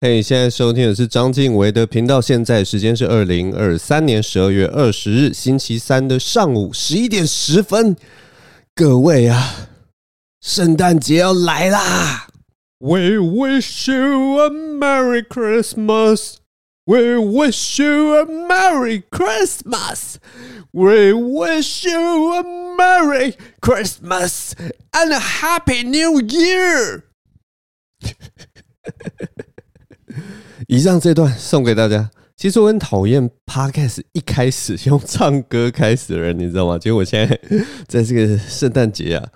嘿，现在收听的是张晋唯的频道。现在时间是二零二三年十二月二十日星期三的上午十一点十分。各位啊，圣诞节要来啦！We wish you a merry Christmas. We wish you a merry Christmas. We wish you a merry Christmas and a happy New Year. 以上这段送给大家。其实我很讨厌 Podcast 一开始用唱歌开始的人，你知道吗？结果我现在 在这个圣诞节啊，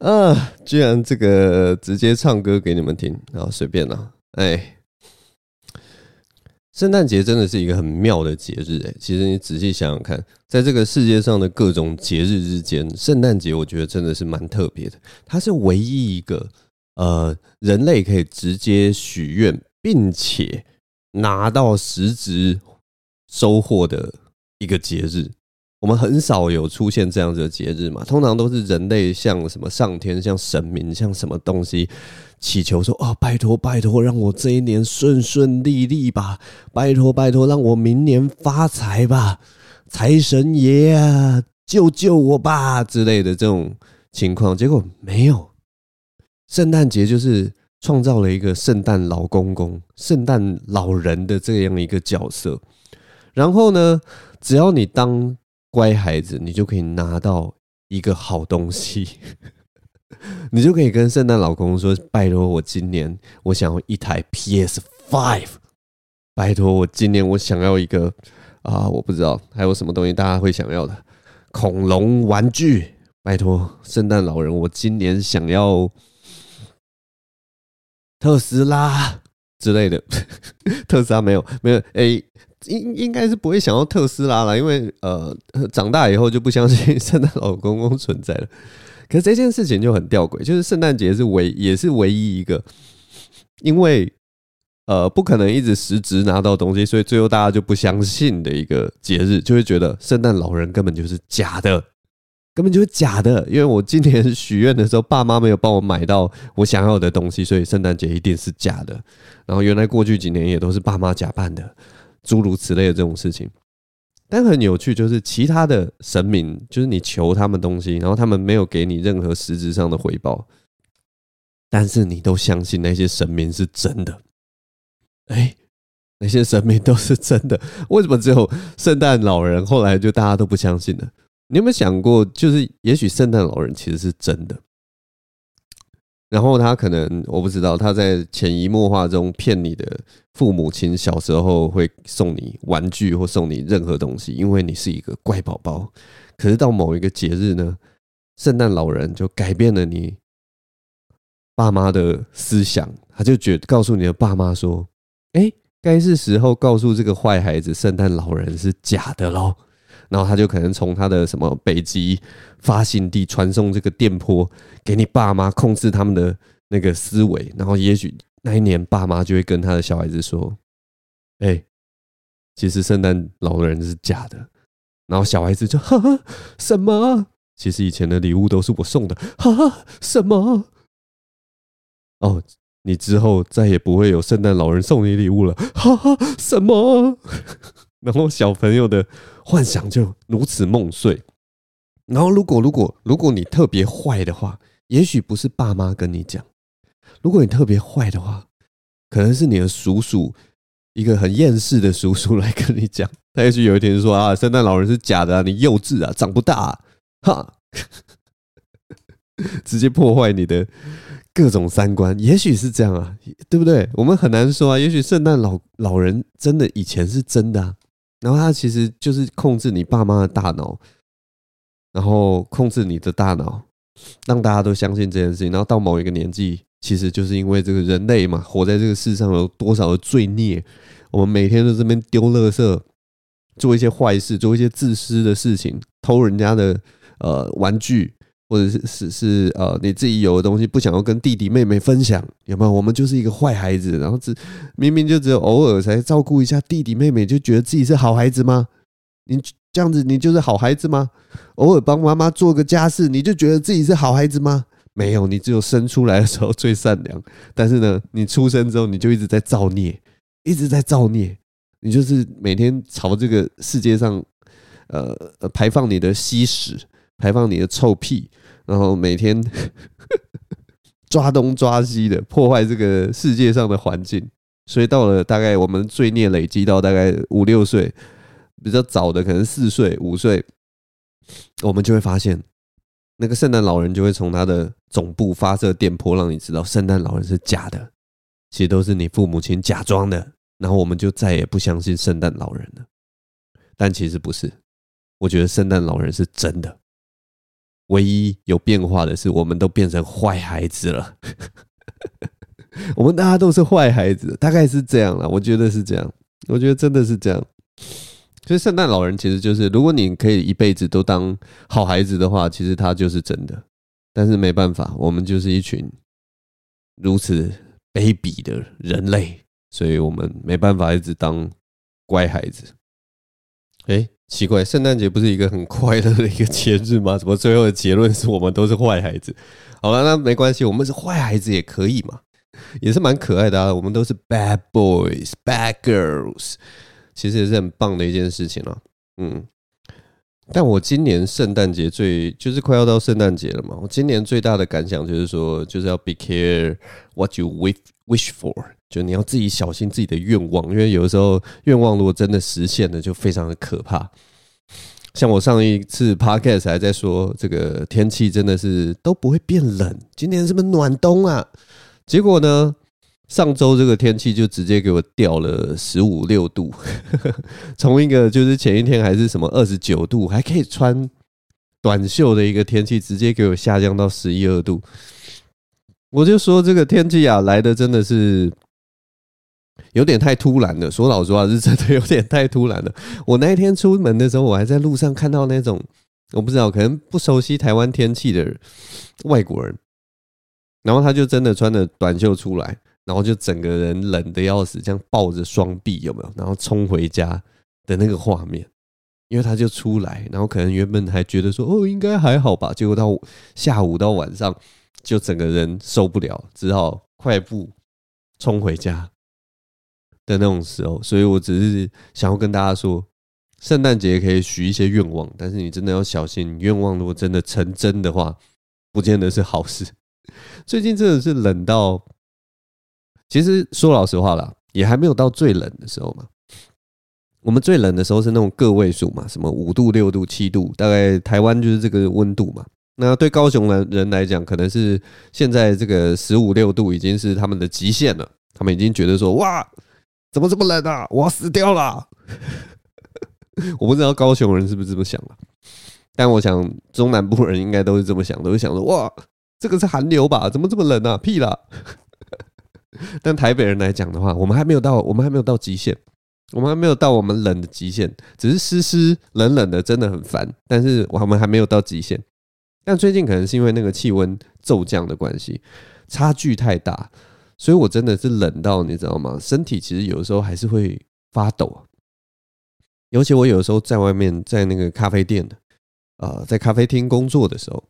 啊，居然这个直接唱歌给你们听，然后随便啦。哎，圣诞节真的是一个很妙的节日哎。其实你仔细想想看，在这个世界上的各种节日之间，圣诞节我觉得真的是蛮特别的。它是唯一一个呃，人类可以直接许愿，并且拿到实质收获的一个节日，我们很少有出现这样子的节日嘛。通常都是人类向什么上天、向神明、向什么东西祈求说：“哦，拜托拜托，让我这一年顺顺利利吧！拜托拜托，让我明年发财吧！财神爷啊，救救我吧！”之类的这种情况，结果没有。圣诞节就是。创造了一个圣诞老公公、圣诞老人的这样一个角色，然后呢，只要你当乖孩子，你就可以拿到一个好东西，你就可以跟圣诞老公公说：“拜托我今年我想要一台 PS Five，拜托我今年我想要一个啊，我不知道还有什么东西大家会想要的恐龙玩具，拜托圣诞老人，我今年想要。”特斯拉之类的，特斯拉没有没有，诶、欸，应应该是不会想要特斯拉了，因为呃，长大以后就不相信圣诞老公公存在了。可是这件事情就很吊诡，就是圣诞节是唯也是唯一一个，因为呃不可能一直实质拿到东西，所以最后大家就不相信的一个节日，就会觉得圣诞老人根本就是假的。根本就是假的，因为我今年许愿的时候，爸妈没有帮我买到我想要的东西，所以圣诞节一定是假的。然后原来过去几年也都是爸妈假扮的，诸如此类的这种事情。但很有趣，就是其他的神明，就是你求他们东西，然后他们没有给你任何实质上的回报，但是你都相信那些神明是真的。哎，那些神明都是真的，为什么只有圣诞老人后来就大家都不相信呢？你有没有想过，就是也许圣诞老人其实是真的，然后他可能我不知道，他在潜移默化中骗你的父母亲，小时候会送你玩具或送你任何东西，因为你是一个乖宝宝。可是到某一个节日呢，圣诞老人就改变了你爸妈的思想，他就觉告诉你的爸妈说：“哎，该是时候告诉这个坏孩子，圣诞老人是假的喽。”然后他就可能从他的什么北极发信地传送这个电波给你爸妈，控制他们的那个思维。然后也许那一年爸妈就会跟他的小孩子说：“哎，其实圣诞老人是假的。”然后小孩子就哈哈什么？其实以前的礼物都是我送的，哈哈什么？哦，你之后再也不会有圣诞老人送你礼物了，哈哈什么？然后小朋友的幻想就如此梦碎。然后，如果如果如果你特别坏的话，也许不是爸妈跟你讲；如果你特别坏的话，可能是你的叔叔，一个很厌世的叔叔来跟你讲。他也许有一天说啊，圣诞老人是假的啊，你幼稚啊，长不大啊，哈，直接破坏你的各种三观。也许是这样啊，对不对？我们很难说啊。也许圣诞老老人真的以前是真的啊。然后他其实就是控制你爸妈的大脑，然后控制你的大脑，让大家都相信这件事情。然后到某一个年纪，其实就是因为这个人类嘛，活在这个世上有多少的罪孽，我们每天都这边丢垃圾，做一些坏事，做一些自私的事情，偷人家的呃玩具。或者是是是呃，你自己有的东西不想要跟弟弟妹妹分享，有没有？我们就是一个坏孩子，然后只明明就只有偶尔才照顾一下弟弟妹妹，就觉得自己是好孩子吗？你这样子，你就是好孩子吗？偶尔帮妈妈做个家事，你就觉得自己是好孩子吗？没有，你只有生出来的时候最善良，但是呢，你出生之后你就一直在造孽，一直在造孽，你就是每天朝这个世界上，呃，排放你的稀屎，排放你的臭屁，然后每天 抓东抓西的破坏这个世界上的环境，所以到了大概我们罪孽累积到大概五六岁，比较早的可能四岁五岁，我们就会发现。那个圣诞老人就会从他的总部发射电波，让你知道圣诞老人是假的，其实都是你父母亲假装的。然后我们就再也不相信圣诞老人了。但其实不是，我觉得圣诞老人是真的。唯一有变化的是，我们都变成坏孩子了。我们大家都是坏孩子，大概是这样了。我觉得是这样，我觉得真的是这样。所以圣诞老人其实就是，如果你可以一辈子都当好孩子的话，其实他就是真的。但是没办法，我们就是一群如此卑鄙的人类，所以我们没办法一直当乖孩子。哎，奇怪，圣诞节不是一个很快乐的一个节日吗？怎么最后的结论是我们都是坏孩子？好了，那没关系，我们是坏孩子也可以嘛，也是蛮可爱的啊。我们都是 bad boys, bad girls。其实也是很棒的一件事情了，嗯，但我今年圣诞节最就是快要到圣诞节了嘛，我今年最大的感想就是说，就是要 be care what you wish wish for，就你要自己小心自己的愿望，因为有的时候愿望如果真的实现了，就非常的可怕。像我上一次 podcast 还在说，这个天气真的是都不会变冷，今年是不是暖冬啊？结果呢？上周这个天气就直接给我掉了十五六度，从一个就是前一天还是什么二十九度，还可以穿短袖的一个天气，直接给我下降到十一二度。我就说这个天气啊，来的真的是有点太突然了。说老实话，是真的有点太突然了。我那一天出门的时候，我还在路上看到那种我不知道，可能不熟悉台湾天气的外国人，然后他就真的穿着短袖出来。然后就整个人冷得要死，这样抱着双臂有没有？然后冲回家的那个画面，因为他就出来，然后可能原本还觉得说哦应该还好吧，结果到下午到晚上就整个人受不了，只好快步冲回家的那种时候。所以我只是想要跟大家说，圣诞节可以许一些愿望，但是你真的要小心，愿望如果真的成真的话，不见得是好事。最近真的是冷到。其实说老实话啦，也还没有到最冷的时候嘛。我们最冷的时候是那种个位数嘛，什么五度、六度、七度，大概台湾就是这个温度嘛。那对高雄的人来讲，可能是现在这个十五六度已经是他们的极限了。他们已经觉得说，哇，怎么这么冷啊？我要死掉了！我不知道高雄人是不是这么想了，但我想中南部人应该都是这么想，的，会想说，哇，这个是寒流吧？怎么这么冷啊？屁啦！但台北人来讲的话，我们还没有到，我们还没有到极限，我们还没有到我们冷的极限，只是湿湿冷冷的，真的很烦。但是我们还没有到极限。但最近可能是因为那个气温骤降的关系，差距太大，所以我真的是冷到你知道吗？身体其实有的时候还是会发抖。尤其我有的时候在外面，在那个咖啡店的，呃，在咖啡厅工作的时候，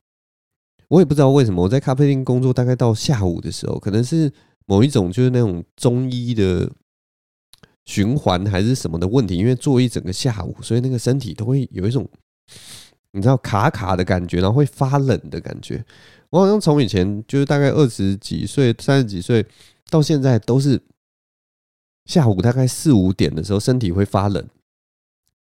我也不知道为什么我在咖啡厅工作，大概到下午的时候，可能是。某一种就是那种中医的循环还是什么的问题，因为做一整个下午，所以那个身体都会有一种你知道卡卡的感觉，然后会发冷的感觉。我好像从以前就是大概二十几岁、三十几岁到现在，都是下午大概四五点的时候，身体会发冷，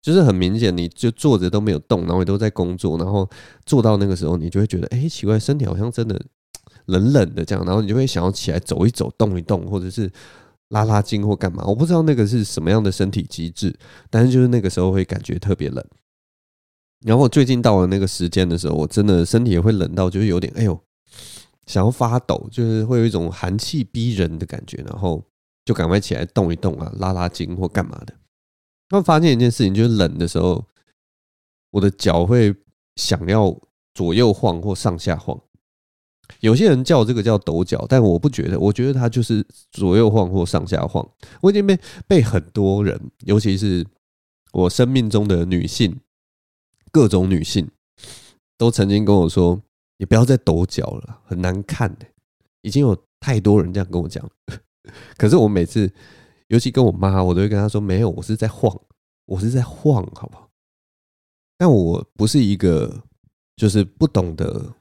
就是很明显，你就坐着都没有动，然后也都在工作，然后坐到那个时候，你就会觉得，哎，奇怪，身体好像真的。冷冷的这样，然后你就会想要起来走一走、动一动，或者是拉拉筋或干嘛。我不知道那个是什么样的身体机制，但是就是那个时候会感觉特别冷。然后最近到了那个时间的时候，我真的身体也会冷到，就是有点哎呦，想要发抖，就是会有一种寒气逼人的感觉。然后就赶快起来动一动啊，拉拉筋或干嘛的。那发现一件事情，就是冷的时候，我的脚会想要左右晃或上下晃。有些人叫这个叫抖脚，但我不觉得，我觉得它就是左右晃或上下晃。我已经被被很多人，尤其是我生命中的女性，各种女性，都曾经跟我说：“也不要再抖脚了，很难看的。已经有太多人这样跟我讲，可是我每次，尤其跟我妈，我都会跟她说：“没有，我是在晃，我是在晃，好不好？”但我不是一个就是不懂得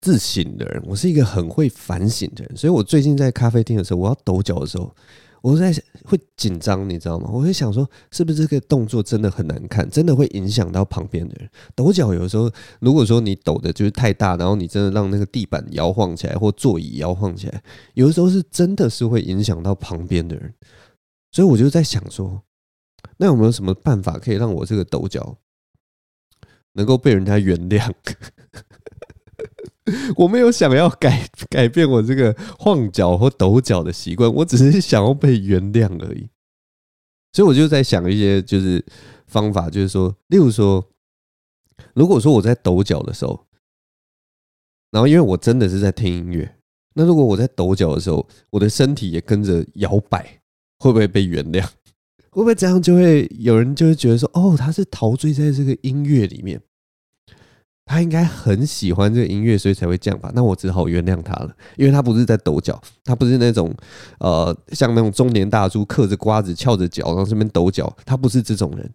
自省的人，我是一个很会反省的人。所以我最近在咖啡厅的时候，我要抖脚的时候。我在会紧张，你知道吗？我会想说，是不是这个动作真的很难看，真的会影响到旁边的人？抖脚有时候，如果说你抖的就是太大，然后你真的让那个地板摇晃起来，或座椅摇晃起来，有的时候是真的是会影响到旁边的人。所以我就在想说，那有没有什么办法可以让我这个抖脚能够被人家原谅？我没有想要改改变我这个晃脚或抖脚的习惯，我只是想要被原谅而已。所以我就在想一些就是方法，就是说，例如说，如果说我在抖脚的时候，然后因为我真的是在听音乐，那如果我在抖脚的时候，我的身体也跟着摇摆，会不会被原谅？会不会这样就会有人就会觉得说，哦，他是陶醉在这个音乐里面。他应该很喜欢这个音乐，所以才会这样吧？那我只好原谅他了，因为他不是在抖脚，他不是那种呃，像那种中年大叔嗑着瓜子翘着脚然后这边抖脚，他不是这种人，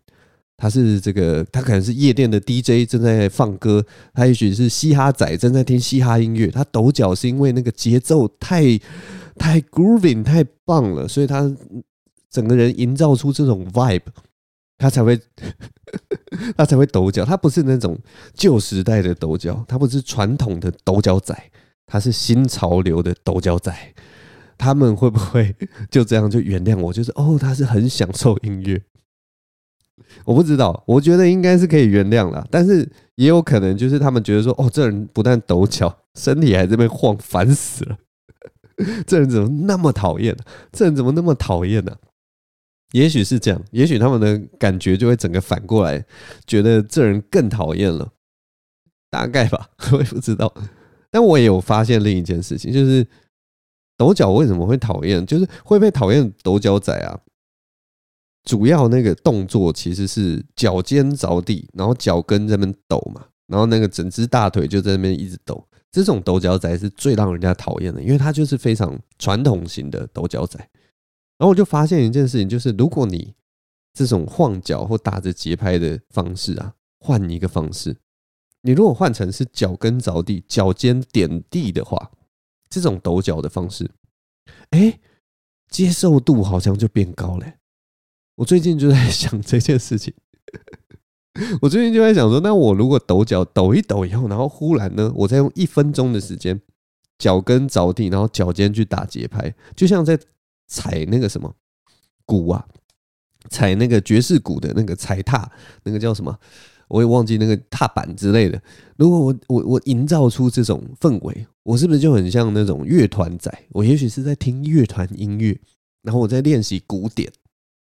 他是这个，他可能是夜店的 DJ 正在放歌，他也许是嘻哈仔正在听嘻哈音乐，他抖脚是因为那个节奏太太 grooving 太棒了，所以他整个人营造出这种 vibe。他才会，他才会抖脚。他不是那种旧时代的抖脚，他不是传统的抖脚仔，他是新潮流的抖脚仔。他们会不会就这样就原谅我？就是哦，他是很享受音乐。我不知道，我觉得应该是可以原谅了，但是也有可能就是他们觉得说，哦，这人不但抖脚，身体还在这边晃，烦死了。这人怎么那么讨厌？这人怎么那么讨厌呢？也许是这样，也许他们的感觉就会整个反过来，觉得这人更讨厌了，大概吧，我也不知道。但我也有发现另一件事情，就是抖脚为什么会讨厌，就是会被讨厌抖脚仔啊。主要那个动作其实是脚尖着地，然后脚跟在那边抖嘛，然后那个整只大腿就在那边一直抖。这种抖脚仔是最让人家讨厌的，因为他就是非常传统型的抖脚仔。然后我就发现一件事情，就是如果你这种晃脚或打着节拍的方式啊，换一个方式，你如果换成是脚跟着地、脚尖点地的话，这种抖脚的方式，哎，接受度好像就变高了。我最近就在想这件事情，我最近就在想说，那我如果抖脚抖一抖以后，然后忽然呢，我再用一分钟的时间，脚跟着地，然后脚尖去打节拍，就像在。踩那个什么鼓啊，踩那个爵士鼓的那个踩踏，那个叫什么？我也忘记那个踏板之类的。如果我我我营造出这种氛围，我是不是就很像那种乐团仔？我也许是在听乐团音乐，然后我在练习鼓点，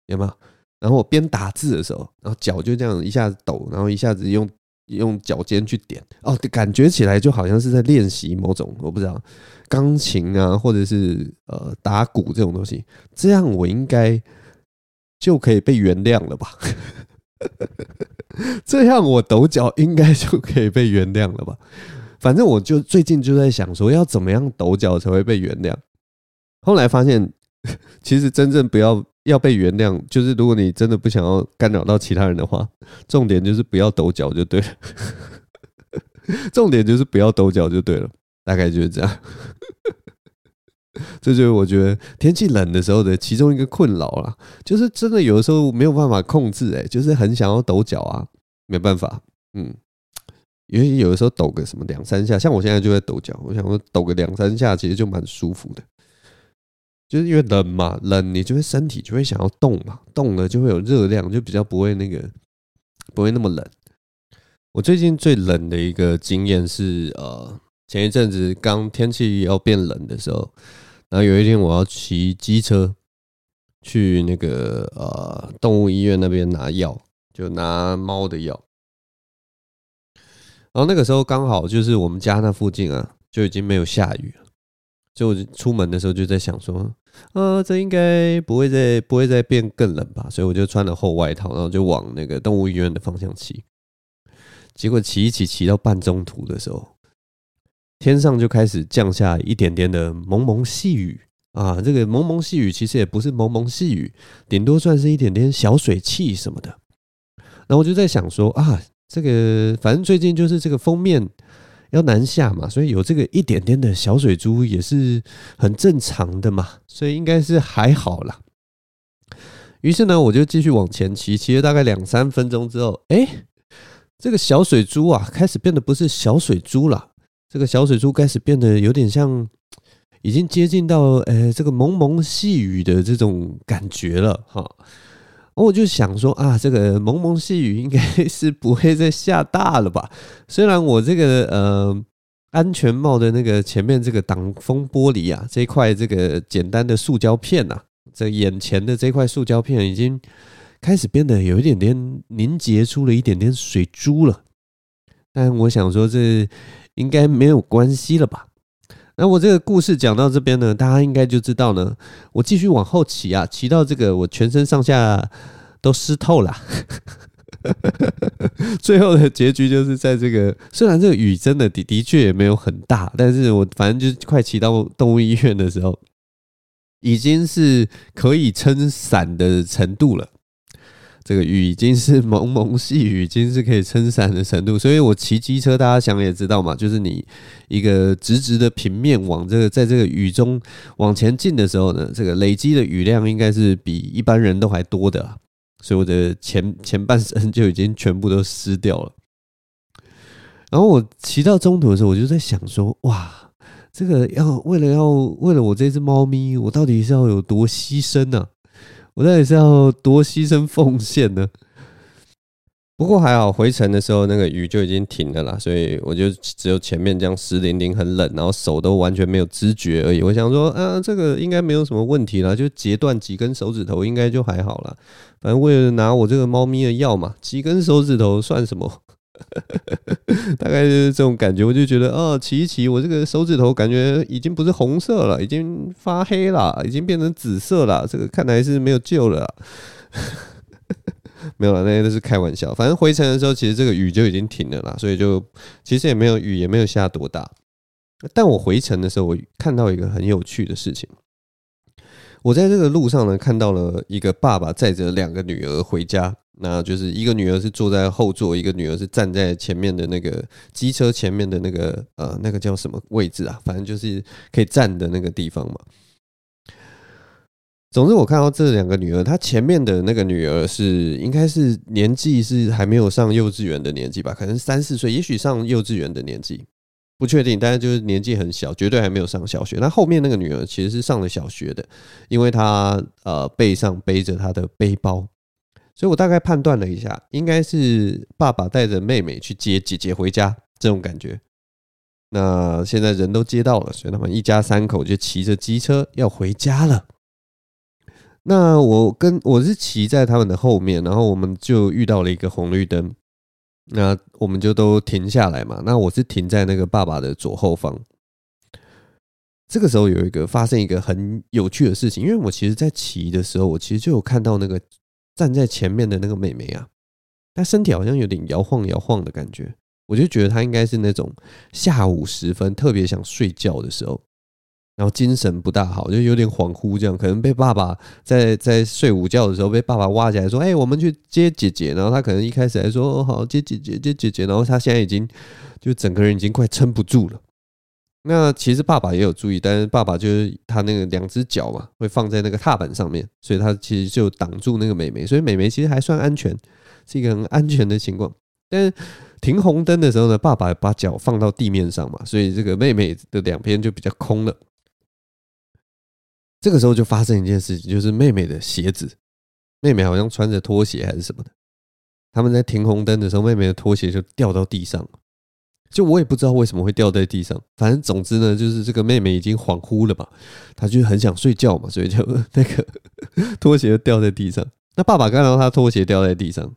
有没有？然后我边打字的时候，然后脚就这样一下子抖，然后一下子用。用脚尖去点哦，感觉起来就好像是在练习某种我不知道钢琴啊，或者是呃打鼓这种东西，这样我应该就可以被原谅了吧？这样我抖脚应该就可以被原谅了吧？反正我就最近就在想说，要怎么样抖脚才会被原谅？后来发现，其实真正不要。要被原谅，就是如果你真的不想要干扰到其他人的话，重点就是不要抖脚就对了。重点就是不要抖脚就对了，大概就是这样。这就是我觉得天气冷的时候的其中一个困扰啦，就是真的有的时候没有办法控制，哎，就是很想要抖脚啊，没办法，嗯，因为有的时候抖个什么两三下，像我现在就在抖脚，我想说抖个两三下，其实就蛮舒服的。就是因为冷嘛，冷你就会身体就会想要动嘛，动了就会有热量，就比较不会那个不会那么冷。我最近最冷的一个经验是，呃，前一阵子刚天气要变冷的时候，然后有一天我要骑机车去那个呃动物医院那边拿药，就拿猫的药。然后那个时候刚好就是我们家那附近啊，就已经没有下雨了。就出门的时候就在想说，呃，这应该不会再不会再变更冷吧，所以我就穿了厚外套，然后就往那个动物医院的方向骑。结果骑一骑骑到半中途的时候，天上就开始降下一点点的蒙蒙细雨啊。这个蒙蒙细雨其实也不是蒙蒙细雨，顶多算是一点点小水汽什么的。然后我就在想说啊，这个反正最近就是这个封面要南下嘛，所以有这个一点点的小水珠也是很正常的嘛，所以应该是还好啦。于是呢，我就继续往前骑，骑了大概两三分钟之后，哎，这个小水珠啊，开始变得不是小水珠了。这个小水珠开始变得有点像，已经接近到呃这个蒙蒙细雨的这种感觉了哈。我就想说啊，这个蒙蒙细雨应该是不会再下大了吧？虽然我这个呃安全帽的那个前面这个挡风玻璃啊，这块这个简单的塑胶片呐。这眼前的这块塑胶片已经开始变得有一点点凝结出了一点点水珠了，但我想说这应该没有关系了吧？那我这个故事讲到这边呢，大家应该就知道呢。我继续往后骑啊，骑到这个我全身上下都湿透了，最后的结局就是在这个虽然这个雨真的的的确也没有很大，但是我反正就是快骑到动物医院的时候。已经是可以撑伞的程度了，这个雨已经是蒙蒙细雨，已经是可以撑伞的程度。所以我骑机车，大家想也知道嘛，就是你一个直直的平面往这个在这个雨中往前进的时候呢，这个累积的雨量应该是比一般人都还多的，所以我的前前半身就已经全部都湿掉了。然后我骑到中途的时候，我就在想说，哇。这个要为了要为了我这只猫咪，我到底是要有多牺牲呢？我到底是要多牺牲奉献呢？不过还好，回程的时候那个雨就已经停了啦，所以我就只有前面这样湿淋淋很冷，然后手都完全没有知觉而已。我想说，啊，这个应该没有什么问题啦，就截断几根手指头应该就还好啦。反正为了拿我这个猫咪的药嘛，几根手指头算什么？大概就是这种感觉，我就觉得哦，骑一骑，我这个手指头感觉已经不是红色了，已经发黑了，已经变成紫色了。这个看来是没有救了。没有了，那些都是开玩笑。反正回程的时候，其实这个雨就已经停了啦，所以就其实也没有雨，也没有下多大。但我回程的时候，我看到一个很有趣的事情。我在这个路上呢，看到了一个爸爸载着两个女儿回家。那就是一个女儿是坐在后座，一个女儿是站在前面的那个机车前面的那个呃，那个叫什么位置啊？反正就是可以站的那个地方嘛。总之，我看到这两个女儿，她前面的那个女儿是应该是年纪是还没有上幼稚园的年纪吧？可能三四岁，也许上幼稚园的年纪，不确定。但是就是年纪很小，绝对还没有上小学。那后面那个女儿其实是上了小学的，因为她呃背上背着她的背包。所以我大概判断了一下，应该是爸爸带着妹妹去接姐姐回家这种感觉。那现在人都接到了，所以他们一家三口就骑着机车要回家了。那我跟我是骑在他们的后面，然后我们就遇到了一个红绿灯，那我们就都停下来嘛。那我是停在那个爸爸的左后方。这个时候有一个发生一个很有趣的事情，因为我其实在骑的时候，我其实就有看到那个。站在前面的那个妹妹啊，她身体好像有点摇晃摇晃的感觉，我就觉得她应该是那种下午时分特别想睡觉的时候，然后精神不大好，就有点恍惚这样，可能被爸爸在在睡午觉的时候被爸爸挖起来说：“哎，我们去接姐姐。”然后他可能一开始还说：“哦，好，接姐姐，接姐姐。”然后他现在已经就整个人已经快撑不住了。那其实爸爸也有注意，但是爸爸就是他那个两只脚嘛，会放在那个踏板上面，所以他其实就挡住那个美眉，所以美眉其实还算安全，是一个很安全的情况。但是停红灯的时候呢，爸爸把脚放到地面上嘛，所以这个妹妹的两边就比较空了。这个时候就发生一件事情，就是妹妹的鞋子，妹妹好像穿着拖鞋还是什么的，他们在停红灯的时候，妹妹的拖鞋就掉到地上。就我也不知道为什么会掉在地上，反正总之呢，就是这个妹妹已经恍惚了嘛，她就很想睡觉嘛，所以就那个 拖鞋就掉在地上。那爸爸看到她拖鞋掉在地上，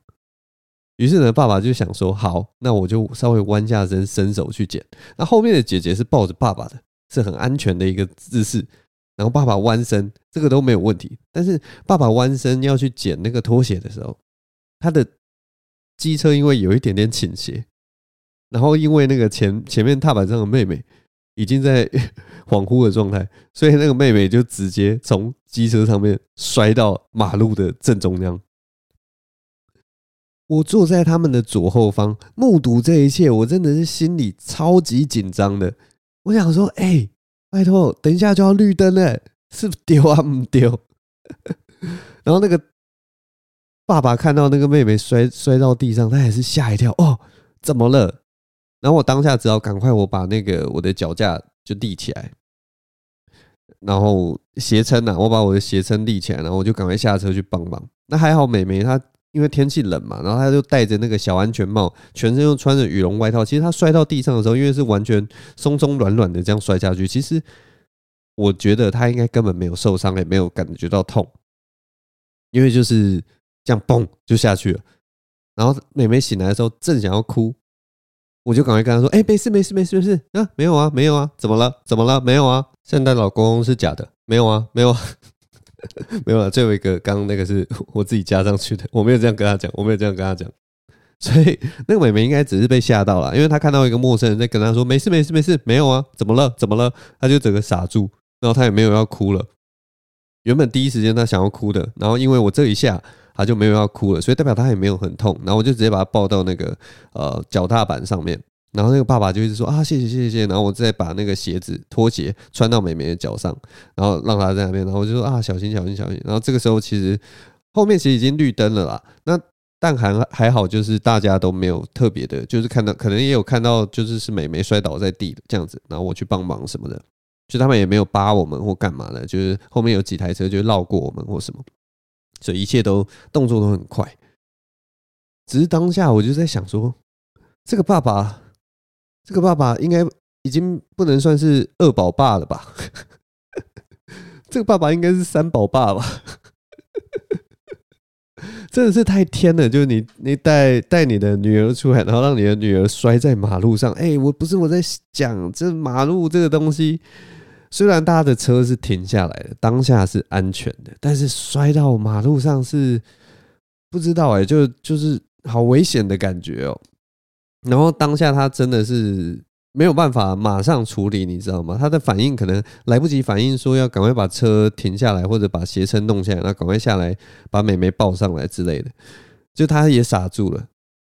于是呢，爸爸就想说：好，那我就稍微弯下身，伸手去捡。那后面的姐姐是抱着爸爸的，是很安全的一个姿势。然后爸爸弯身，这个都没有问题。但是爸爸弯身要去捡那个拖鞋的时候，他的机车因为有一点点倾斜。然后因为那个前前面踏板上的妹妹已经在 恍惚的状态，所以那个妹妹就直接从机车上面摔到马路的正中央。我坐在他们的左后方，目睹这一切，我真的是心里超级紧张的。我想说，哎、拜托，等一下就要绿灯了，是不丢啊？不丢。然后那个爸爸看到那个妹妹摔摔到地上，他还是吓一跳。哦，怎么了？然后我当下只好赶快我把那个我的脚架就立起来，然后鞋撑呐，我把我的鞋撑立起来，然后我就赶快下车去帮忙。那还好，妹妹她因为天气冷嘛，然后她就戴着那个小安全帽，全身又穿着羽绒外套。其实她摔到地上的时候，因为是完全松松软软的这样摔下去，其实我觉得她应该根本没有受伤，也没有感觉到痛，因为就是这样嘣就下去了。然后妹妹醒来的时候正想要哭。我就赶快跟他说：“哎，没事没事没事没事啊，没有啊没有啊，怎么了怎么了？没有啊，圣诞老公是假的，没有啊没有啊，没有啊。最后一个刚刚那个是 我自己加上去的，我没有这样跟他讲，我没有这样跟他讲。所以那个妹妹应该只是被吓到了，因为她看到一个陌生人在跟她说：没事没事没事，没有啊，怎么了怎么了？她就整个傻住，然后她也没有要哭了。原本第一时间她想要哭的，然后因为我这一下。”她就没有要哭了，所以代表她也没有很痛。然后我就直接把她抱到那个呃脚踏板上面，然后那个爸爸就一直说啊谢谢谢谢，然后我再把那个鞋子拖鞋穿到妹妹的脚上，然后让她在那边，然后我就说啊小心小心小心。然后这个时候其实后面其实已经绿灯了啦，那但还还好，就是大家都没有特别的，就是看到可能也有看到就是是妹妹摔倒在地的这样子，然后我去帮忙什么的，就他们也没有扒我们或干嘛的，就是后面有几台车就绕过我们或什么。所以一切都动作都很快，只是当下我就在想说，这个爸爸，这个爸爸应该已经不能算是二宝爸了吧？这个爸爸应该是三宝爸吧？真的是太天了！就是你，你带带你的女儿出来，然后让你的女儿摔在马路上。哎，我不是我在讲，这马路这个东西。虽然大家的车是停下来的，当下是安全的，但是摔到马路上是不知道哎、就就是好危险的感觉哦。然后当下他真的是没有办法马上处理，你知道吗？他的反应可能来不及反应，说要赶快把车停下来，或者把鞋撑弄下来，那赶快下来把妹妹抱上来之类的。就他也傻住了，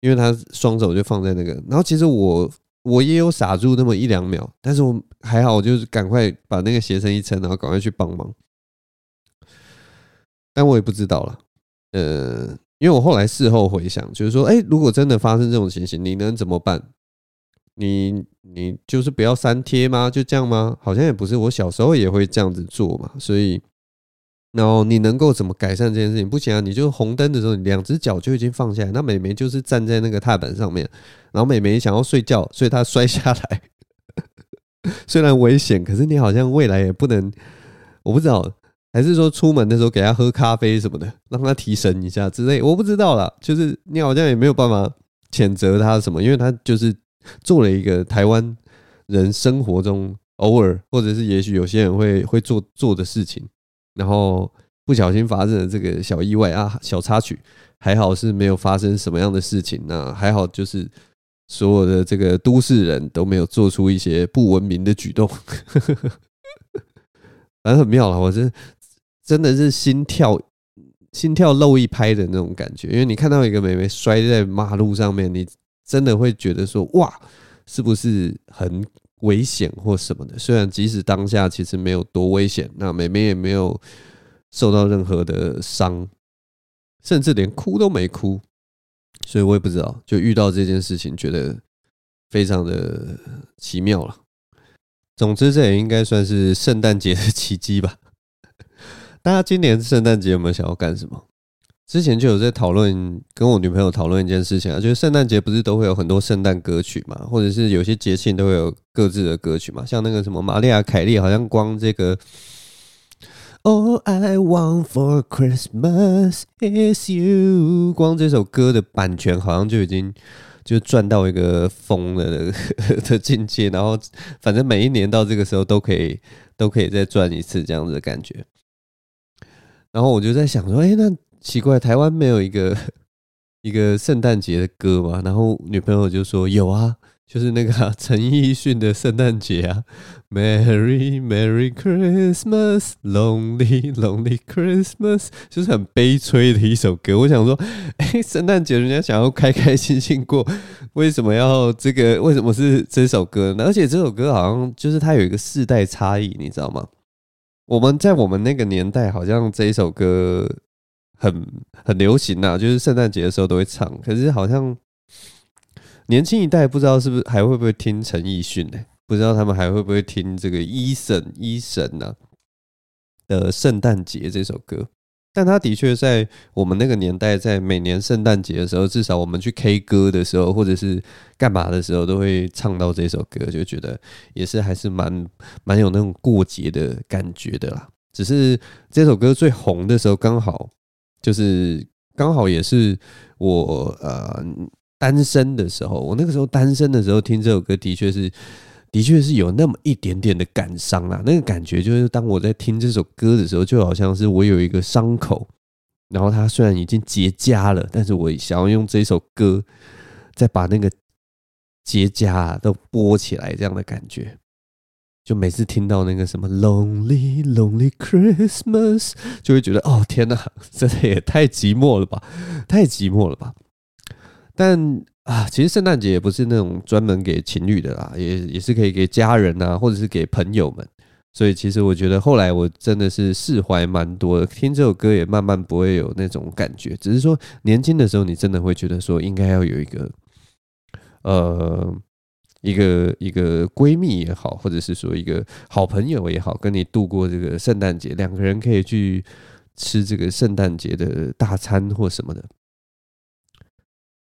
因为他双手就放在那个。然后其实我。我也有傻住那么一两秒，但是我还好，我就是赶快把那个鞋撑一撑，然后赶快去帮忙。但我也不知道了，呃，因为我后来事后回想，就是说，哎，如果真的发生这种情形，你能怎么办？你你就是不要删贴吗？就这样吗？好像也不是，我小时候也会这样子做嘛，所以。然后你能够怎么改善这件事情？不行啊！你就红灯的时候，你两只脚就已经放下来。那美眉就是站在那个踏板上面，然后美眉想要睡觉，所以她摔下来。虽然危险，可是你好像未来也不能，我不知道，还是说出门的时候给他喝咖啡什么的，让他提神一下之类，我不知道啦。就是你好像也没有办法谴责他什么，因为他就是做了一个台湾人生活中偶尔，或者是也许有些人会会做做的事情。然后不小心发生了这个小意外啊，小插曲，还好是没有发生什么样的事情。那还好，就是所有的这个都市人都没有做出一些不文明的举动，反正很妙了。我这真的是心跳心跳漏一拍的那种感觉，因为你看到一个妹妹摔在马路上面，你真的会觉得说哇，是不是很？危险或什么的，虽然即使当下其实没有多危险，那妹妹也没有受到任何的伤，甚至连哭都没哭，所以我也不知道，就遇到这件事情，觉得非常的奇妙了。总之，这也应该算是圣诞节的奇迹吧。大家今年圣诞节有没有想要干什么？之前就有在讨论，跟我女朋友讨论一件事情啊，就是圣诞节不是都会有很多圣诞歌曲嘛，或者是有些节庆都会有各自的歌曲嘛，像那个什么玛丽亚凯莉，好像光这个 All I Want for Christmas is You，光这首歌的版权好像就已经就赚到一个疯了的 的境界，然后反正每一年到这个时候都可以都可以再赚一次这样子的感觉，然后我就在想说，哎，那。奇怪，台湾没有一个一个圣诞节的歌嘛？然后女朋友就说有啊，就是那个陈奕迅的圣诞节啊，Merry Merry Christmas，Lonely Lonely Christmas，就是很悲催的一首歌。我想说，哎，圣诞节人家想要开开心心过，为什么要这个？为什么是这首歌呢？而且这首歌好像就是它有一个世代差异，你知道吗？我们在我们那个年代，好像这一首歌很很流行呐，就是圣诞节的时候都会唱。可是好像。年轻一代不知道是不是还会不会听陈奕迅呢？不知道他们还会不会听这个 Eason Eason 呢的《圣诞节》这首歌？但他的确在我们那个年代，在每年圣诞节的时候，至少我们去 K 歌的时候，或者是干嘛的时候，都会唱到这首歌，就觉得也是还是蛮蛮有那种过节的感觉的啦。只是这首歌最红的时候，刚好就是刚好也是我呃。单身的时候，我那个时候单身的时候听这首歌，的确是，的确是有那么一点点的感伤啊。那个感觉就是，当我在听这首歌的时候，就好像是我有一个伤口，然后它虽然已经结痂了，但是我想要用这首歌再把那个结痂都剥起来，这样的感觉。就每次听到那个什么 Lonely Lonely Christmas，就会觉得哦天哪，真的也太寂寞了吧，太寂寞了吧。但啊，其实圣诞节也不是那种专门给情侣的啦，也也是可以给家人啊，或者是给朋友们。所以其实我觉得后来我真的是释怀蛮多的，听这首歌也慢慢不会有那种感觉。只是说年轻的时候，你真的会觉得说应该要有一个呃一个一个闺蜜也好，或者是说一个好朋友也好，跟你度过这个圣诞节，两个人可以去吃这个圣诞节的大餐或什么的。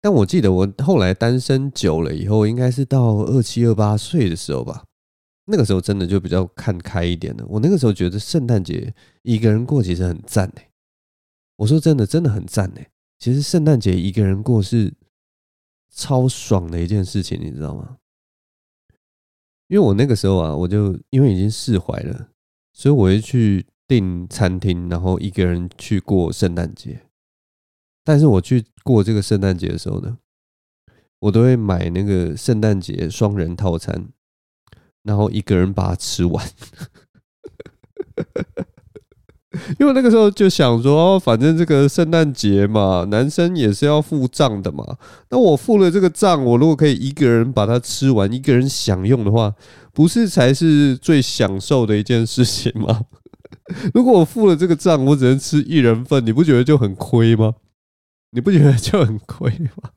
但我记得我后来单身久了以后，应该是到二七二八岁的时候吧。那个时候真的就比较看开一点了。我那个时候觉得圣诞节一个人过其实很赞哎。我说真的，真的很赞哎。其实圣诞节一个人过是超爽的一件事情，你知道吗？因为我那个时候啊，我就因为已经释怀了，所以我会去订餐厅，然后一个人去过圣诞节。但是我去过这个圣诞节的时候呢，我都会买那个圣诞节双人套餐，然后一个人把它吃完。因为那个时候就想说，反正这个圣诞节嘛，男生也是要付账的嘛。那我付了这个账，我如果可以一个人把它吃完，一个人享用的话，不是才是最享受的一件事情吗？如果我付了这个账，我只能吃一人份，你不觉得就很亏吗？你不觉得就很亏吗？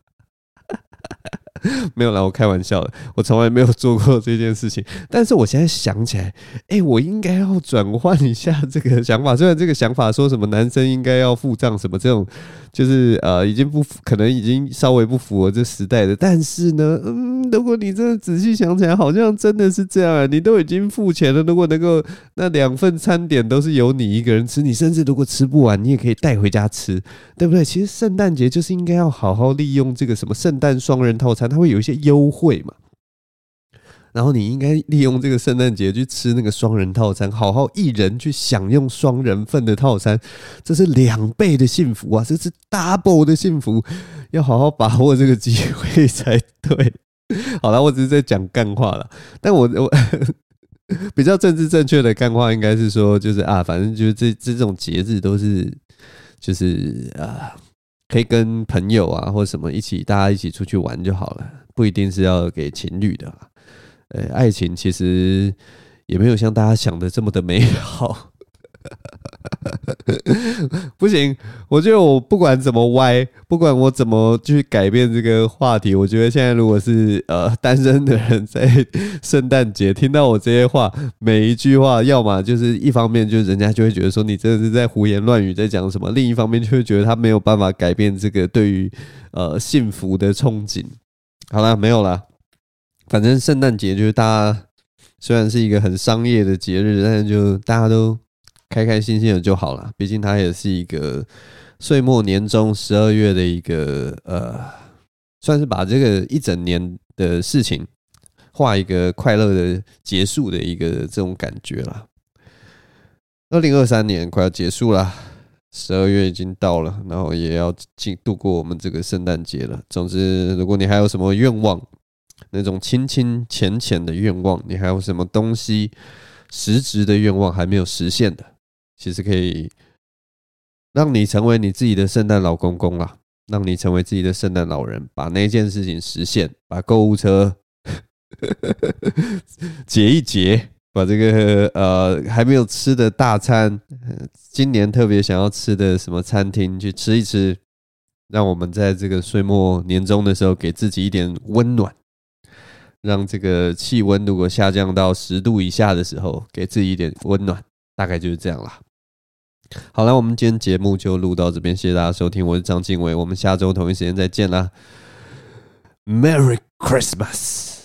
没有啦，我开玩笑的，我从来没有做过这件事情。但是我现在想起来，哎，我应该要转换一下这个想法。虽然这个想法说什么男生应该要付账什么这种，就是呃，已经不符可能已经稍微不符合这时代的。但是呢，嗯，如果你真的仔细想起来，好像真的是这样啊。你都已经付钱了，如果能够那两份餐点都是由你一个人吃，你甚至如果吃不完，你也可以带回家吃，对不对？其实圣诞节就是应该要好好利用这个什么圣诞双人套餐。它会有一些优惠嘛，然后你应该利用这个圣诞节去吃那个双人套餐，好好一人去享用双人份的套餐，这是两倍的幸福啊！这是 double 的幸福，要好好把握这个机会才对。好了，我只是在讲干话了，但我我比较政治正确的干话应该是说，就是啊，反正就是这这种节日都是就是啊。可以跟朋友啊，或什么一起，大家一起出去玩就好了，不一定是要给情侣的。呃，爱情其实也没有像大家想的这么的美好。不行，我觉得我不管怎么歪，不管我怎么去改变这个话题，我觉得现在如果是呃单身的人在圣诞节听到我这些话，每一句话，要么就是一方面就是人家就会觉得说你真的是在胡言乱语在讲什么，另一方面就会觉得他没有办法改变这个对于呃幸福的憧憬。好了，没有了，反正圣诞节就是大家虽然是一个很商业的节日，但是就大家都。开开心心的就好了，毕竟它也是一个岁末年终十二月的一个呃，算是把这个一整年的事情画一个快乐的结束的一个这种感觉啦。二零二三年快要结束了，十二月已经到了，然后也要进度过我们这个圣诞节了。总之，如果你还有什么愿望，那种清清浅浅的愿望，你还有什么东西实质的愿望还没有实现的？其实可以让你成为你自己的圣诞老公公啦，让你成为自己的圣诞老人，把那件事情实现，把购物车 结一结，把这个呃还没有吃的大餐，今年特别想要吃的什么餐厅去吃一吃，让我们在这个岁末年终的时候给自己一点温暖。让这个气温如果下降到十度以下的时候，给自己一点温暖，大概就是这样啦。好了，我们今天节目就录到这边，谢谢大家收听，我是张敬伟，我们下周同一时间再见啦，Merry Christmas。